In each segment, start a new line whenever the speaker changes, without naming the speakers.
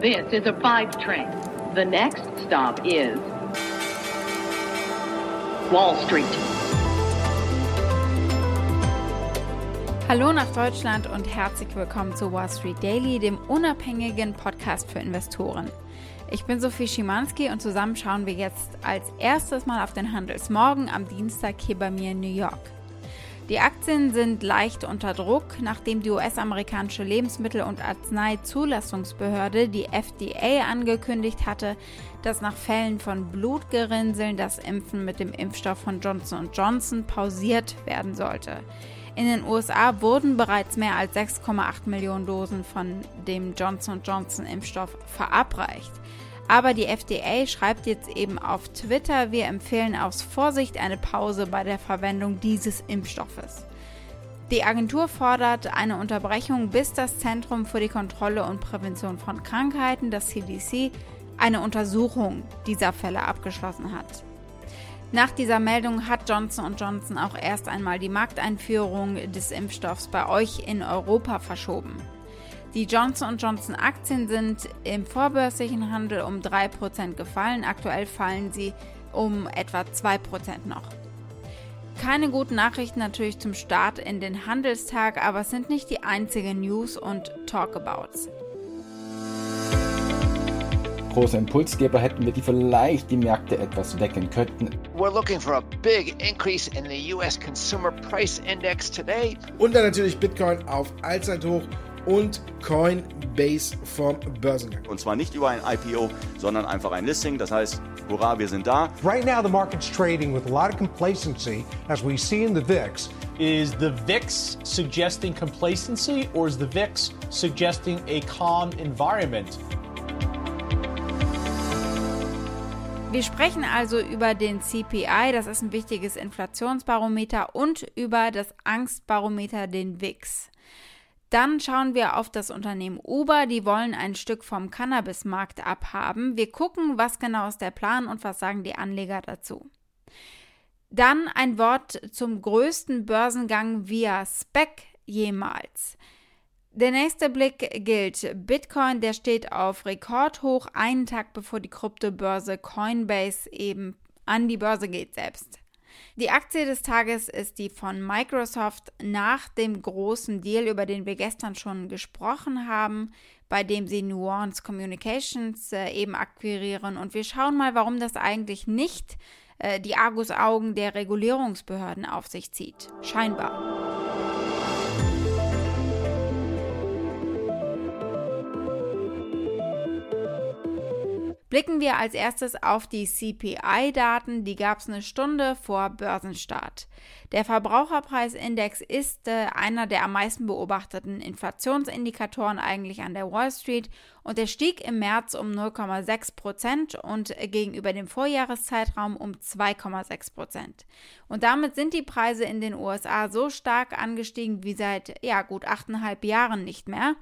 This is a five train. The next stop is Wall Street.
Hallo nach Deutschland und herzlich willkommen zu Wall Street Daily, dem unabhängigen Podcast für Investoren. Ich bin Sophie Schimanski und zusammen schauen wir jetzt als erstes mal auf den Handelsmorgen am Dienstag hier bei mir in New York. Die Aktien sind leicht unter Druck, nachdem die US-amerikanische Lebensmittel- und Arzneizulassungsbehörde, die FDA, angekündigt hatte, dass nach Fällen von Blutgerinnseln das Impfen mit dem Impfstoff von Johnson Johnson pausiert werden sollte. In den USA wurden bereits mehr als 6,8 Millionen Dosen von dem Johnson Johnson Impfstoff verabreicht. Aber die FDA schreibt jetzt eben auf Twitter, wir empfehlen aus Vorsicht eine Pause bei der Verwendung dieses Impfstoffes. Die Agentur fordert eine Unterbrechung, bis das Zentrum für die Kontrolle und Prävention von Krankheiten, das CDC, eine Untersuchung dieser Fälle abgeschlossen hat. Nach dieser Meldung hat Johnson Johnson auch erst einmal die Markteinführung des Impfstoffs bei euch in Europa verschoben. Die Johnson Johnson Aktien sind im vorbörslichen Handel um 3% gefallen. Aktuell fallen sie um etwa 2% noch. Keine guten Nachrichten natürlich zum Start in den Handelstag, aber es sind nicht die einzigen News und Talkabouts.
Große Impulsgeber hätten wir, die vielleicht die Märkte etwas wecken könnten.
We're looking for a big increase in the US Consumer Price Index today.
Und dann natürlich Bitcoin auf Allzeithoch und Coinbase vom Börsengang.
Und zwar nicht über ein IPO, sondern einfach ein Listing. Das heißt, hurra, wir sind da.
Right now, the market's trading with a lot of complacency, as we see in the VIX.
Is the VIX suggesting complacency or is the VIX suggesting a calm environment?
Wir sprechen also über den CPI, das ist ein wichtiges Inflationsbarometer, und über das Angstbarometer, den VIX. Dann schauen wir auf das Unternehmen Uber. Die wollen ein Stück vom Cannabismarkt abhaben. Wir gucken, was genau ist der Plan und was sagen die Anleger dazu. Dann ein Wort zum größten Börsengang via Spec jemals. Der nächste Blick gilt Bitcoin, der steht auf Rekordhoch, einen Tag bevor die Kryptobörse Coinbase eben an die Börse geht selbst. Die Aktie des Tages ist die von Microsoft nach dem großen Deal, über den wir gestern schon gesprochen haben, bei dem sie Nuance Communications äh, eben akquirieren. Und wir schauen mal, warum das eigentlich nicht äh, die Argusaugen der Regulierungsbehörden auf sich zieht. Scheinbar. Blicken wir als erstes auf die CPI-Daten. Die gab es eine Stunde vor Börsenstart. Der Verbraucherpreisindex ist äh, einer der am meisten beobachteten Inflationsindikatoren eigentlich an der Wall Street und er stieg im März um 0,6 Prozent und gegenüber dem Vorjahreszeitraum um 2,6 Prozent. Und damit sind die Preise in den USA so stark angestiegen wie seit ja gut achteinhalb Jahren nicht mehr.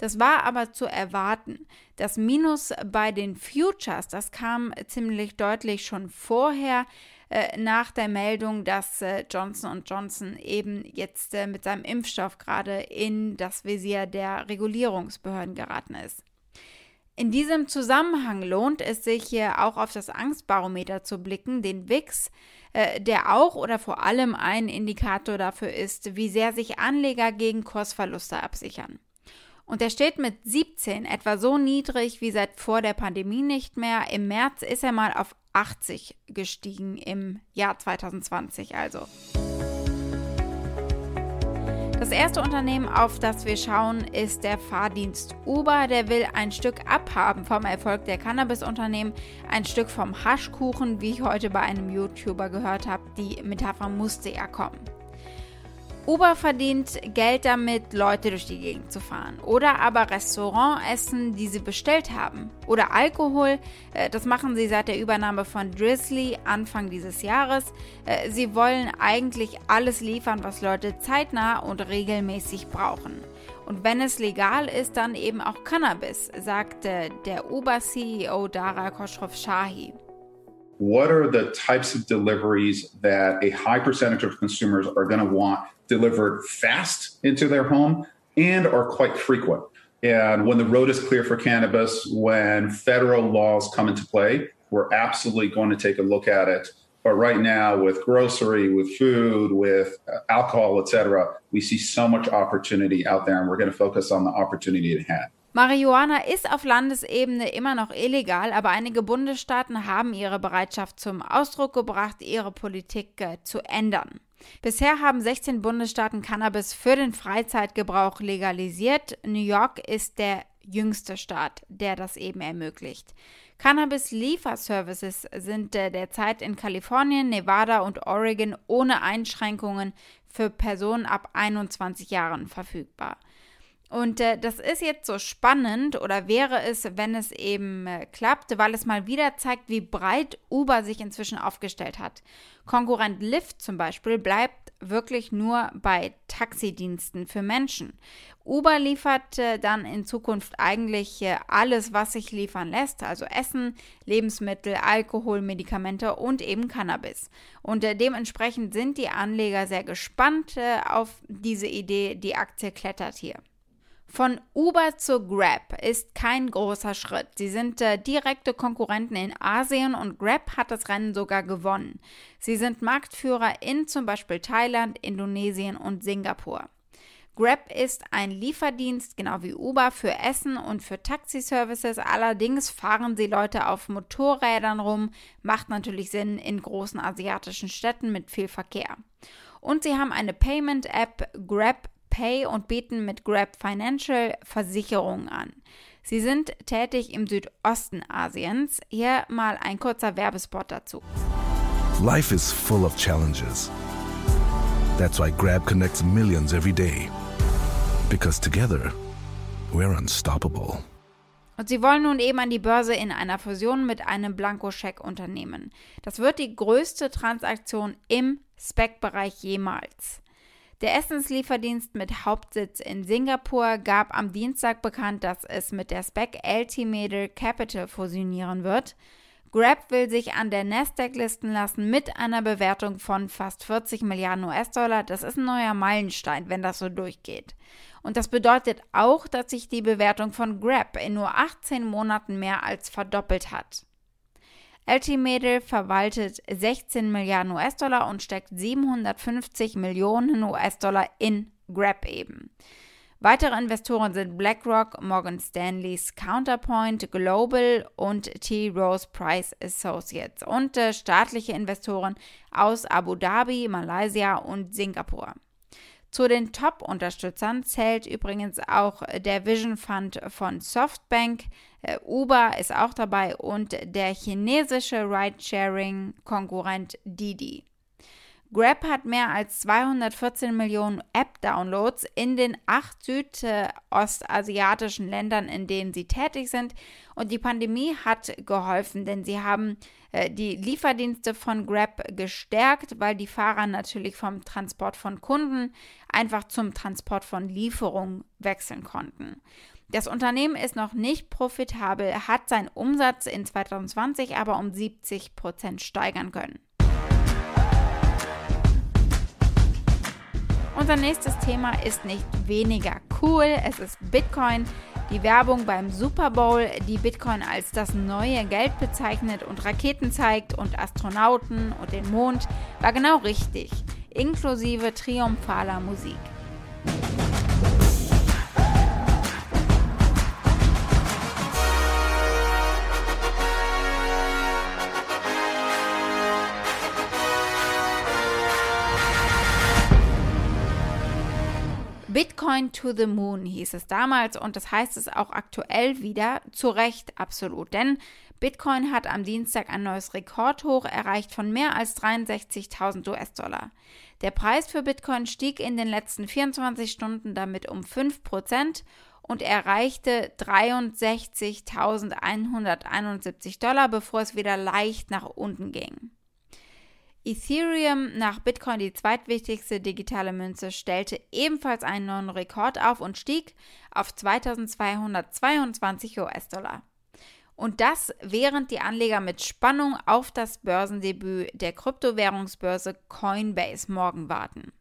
Das war aber zu erwarten. Das Minus bei den Futures, das kam ziemlich deutlich schon vorher äh, nach der Meldung, dass äh, Johnson Johnson eben jetzt äh, mit seinem Impfstoff gerade in das Visier der Regulierungsbehörden geraten ist. In diesem Zusammenhang lohnt es sich hier auch auf das Angstbarometer zu blicken, den WIX, der auch oder vor allem ein Indikator dafür ist, wie sehr sich Anleger gegen Kursverluste absichern. Und er steht mit 17 etwa so niedrig wie seit vor der Pandemie nicht mehr. Im März ist er mal auf 80 gestiegen im Jahr 2020 also. Das erste Unternehmen, auf das wir schauen, ist der Fahrdienst Uber. Der will ein Stück abhaben vom Erfolg der Cannabis-Unternehmen, ein Stück vom Haschkuchen, wie ich heute bei einem YouTuber gehört habe. Die Metapher musste ja kommen. Uber verdient Geld damit, Leute durch die Gegend zu fahren. Oder aber Restaurantessen, die sie bestellt haben. Oder Alkohol, äh, das machen sie seit der Übernahme von Drizzly Anfang dieses Jahres. Äh, sie wollen eigentlich alles liefern, was Leute zeitnah und regelmäßig brauchen. Und wenn es legal ist, dann eben auch Cannabis, sagte der Uber-CEO Dara Khosrow-Shahi.
What are the types of deliveries that a high percentage of consumers are going to want delivered fast into their home and are quite frequent. And when the road is clear for cannabis, when federal laws come into play, we're absolutely going to take a look at it. But right now, with grocery, with food, with uh, alcohol, etc., we see so much opportunity out there, and we're going to focus on the opportunity at hand.
Marihuana ist auf Landesebene immer noch illegal, aber einige Bundesstaaten haben ihre Bereitschaft zum Ausdruck gebracht, ihre Politik äh, zu ändern. Bisher haben 16 Bundesstaaten Cannabis für den Freizeitgebrauch legalisiert. New York ist der jüngste Staat, der das eben ermöglicht. Cannabis-Lieferservices sind äh, derzeit in Kalifornien, Nevada und Oregon ohne Einschränkungen für Personen ab 21 Jahren verfügbar. Und äh, das ist jetzt so spannend oder wäre es, wenn es eben äh, klappt, weil es mal wieder zeigt, wie breit Uber sich inzwischen aufgestellt hat. Konkurrent Lyft zum Beispiel bleibt wirklich nur bei Taxidiensten für Menschen. Uber liefert äh, dann in Zukunft eigentlich äh, alles, was sich liefern lässt, also Essen, Lebensmittel, Alkohol, Medikamente und eben Cannabis. Und äh, dementsprechend sind die Anleger sehr gespannt äh, auf diese Idee. Die Aktie klettert hier. Von Uber zu Grab ist kein großer Schritt. Sie sind äh, direkte Konkurrenten in Asien und Grab hat das Rennen sogar gewonnen. Sie sind Marktführer in zum Beispiel Thailand, Indonesien und Singapur. Grab ist ein Lieferdienst, genau wie Uber, für Essen und für Taxiservices. Allerdings fahren sie Leute auf Motorrädern rum. Macht natürlich Sinn in großen asiatischen Städten mit viel Verkehr. Und sie haben eine Payment-App, Grab Pay und bieten mit Grab Financial Versicherungen an. Sie sind tätig im Südosten Asiens. Hier mal ein kurzer Werbespot dazu.
Life is full of challenges. That's why Grab connects millions every day. Because together, we're unstoppable.
Und sie wollen nun eben an die Börse in einer Fusion mit einem Blankoscheck-Unternehmen. Das wird die größte Transaktion im Spec-Bereich jemals. Der Essenslieferdienst mit Hauptsitz in Singapur gab am Dienstag bekannt, dass es mit der SPEC Altimeter Capital fusionieren wird. Grab will sich an der Nasdaq listen lassen mit einer Bewertung von fast 40 Milliarden US-Dollar. Das ist ein neuer Meilenstein, wenn das so durchgeht. Und das bedeutet auch, dass sich die Bewertung von Grab in nur 18 Monaten mehr als verdoppelt hat. Altimeter verwaltet 16 Milliarden US-Dollar und steckt 750 Millionen US-Dollar in Grab eben. Weitere Investoren sind BlackRock, Morgan Stanley's Counterpoint Global und T. Rose Price Associates und äh, staatliche Investoren aus Abu Dhabi, Malaysia und Singapur. Zu den Top-Unterstützern zählt übrigens auch der Vision Fund von Softbank, äh, Uber ist auch dabei und der chinesische Ride-Sharing-Konkurrent Didi. Grab hat mehr als 214 Millionen App-Downloads in den acht südostasiatischen Ländern, in denen sie tätig sind. Und die Pandemie hat geholfen, denn sie haben äh, die Lieferdienste von Grab gestärkt, weil die Fahrer natürlich vom Transport von Kunden einfach zum Transport von Lieferungen wechseln konnten. Das Unternehmen ist noch nicht profitabel, hat seinen Umsatz in 2020 aber um 70 Prozent steigern können. Unser nächstes Thema ist nicht weniger cool, es ist Bitcoin. Die Werbung beim Super Bowl, die Bitcoin als das neue Geld bezeichnet und Raketen zeigt und Astronauten und den Mond, war genau richtig, inklusive triumphaler Musik. Bitcoin to the Moon hieß es damals und das heißt es auch aktuell wieder, zu Recht absolut, denn Bitcoin hat am Dienstag ein neues Rekordhoch erreicht von mehr als 63.000 US-Dollar. Der Preis für Bitcoin stieg in den letzten 24 Stunden damit um 5% und erreichte 63.171 Dollar, bevor es wieder leicht nach unten ging. Ethereum, nach Bitcoin die zweitwichtigste digitale Münze, stellte ebenfalls einen neuen Rekord auf und stieg auf 2222 US-Dollar. Und das, während die Anleger mit Spannung auf das Börsendebüt der Kryptowährungsbörse Coinbase morgen warten.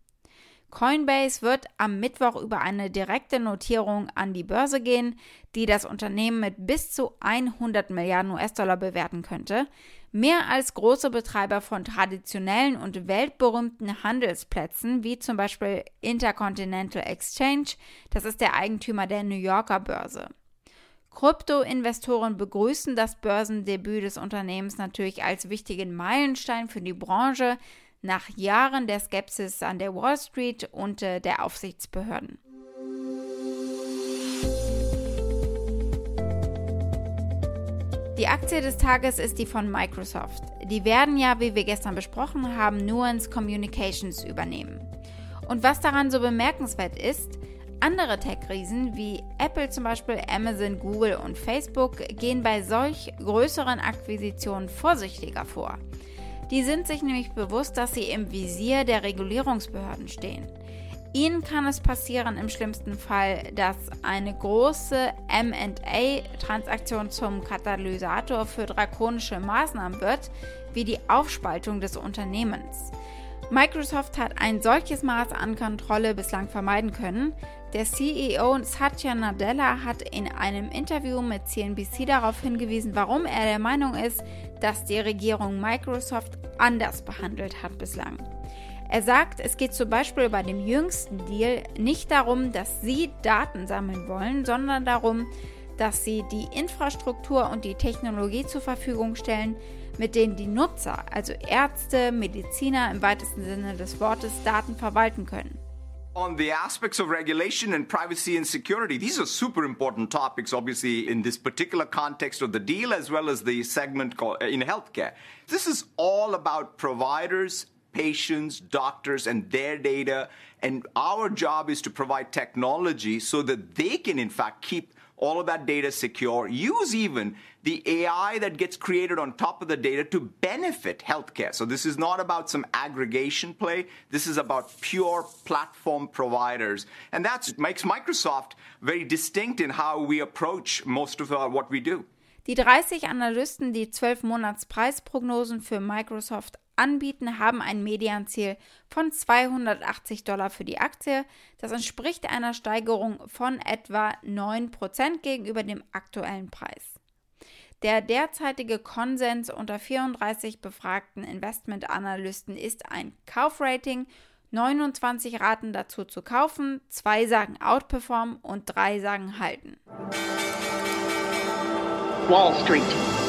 Coinbase wird am Mittwoch über eine direkte Notierung an die Börse gehen, die das Unternehmen mit bis zu 100 Milliarden US-Dollar bewerten könnte. Mehr als große Betreiber von traditionellen und weltberühmten Handelsplätzen, wie zum Beispiel Intercontinental Exchange, das ist der Eigentümer der New Yorker Börse. Krypto-Investoren begrüßen das Börsendebüt des Unternehmens natürlich als wichtigen Meilenstein für die Branche, nach Jahren der Skepsis an der Wall Street und äh, der Aufsichtsbehörden. Die Aktie des Tages ist die von Microsoft. Die werden ja, wie wir gestern besprochen haben, Nuance Communications übernehmen. Und was daran so bemerkenswert ist, andere Tech-Riesen wie Apple zum Beispiel, Amazon, Google und Facebook gehen bei solch größeren Akquisitionen vorsichtiger vor. Die sind sich nämlich bewusst, dass sie im Visier der Regulierungsbehörden stehen. Ihnen kann es passieren im schlimmsten Fall, dass eine große MA-Transaktion zum Katalysator für drakonische Maßnahmen wird, wie die Aufspaltung des Unternehmens. Microsoft hat ein solches Maß an Kontrolle bislang vermeiden können. Der CEO Satya Nadella hat in einem Interview mit CNBC darauf hingewiesen, warum er der Meinung ist, dass die Regierung Microsoft anders behandelt hat bislang. Er sagt, es geht zum Beispiel bei dem jüngsten Deal nicht darum, dass sie Daten sammeln wollen, sondern darum, dass sie die Infrastruktur und die Technologie zur Verfügung stellen, mit denen die Nutzer, also Ärzte, Mediziner im weitesten Sinne des Wortes, Daten verwalten können.
on the aspects of regulation and privacy and security. These are super important topics, obviously, in this particular context of the deal, as well as the segment in healthcare. This is all about providers, patients, doctors, and their data. And our job is to provide technology so that they can, in fact, keep all of that data secure, use even the AI that gets created on top of the data to benefit healthcare. So this is not about some aggregation play. This is about pure platform providers. And that makes Microsoft very distinct in how we approach most of our, what we do.
Die 30 Analysten, die 12 Monats Preisprognosen für Microsoft anbieten, haben ein Medianziel von 280 Dollar für die Aktie. Das entspricht einer Steigerung von etwa 9% gegenüber dem aktuellen Preis. Der derzeitige Konsens unter 34 befragten Investmentanalysten ist ein Kaufrating. 29 raten dazu zu kaufen, zwei sagen outperform und drei sagen halten.
Wall Street.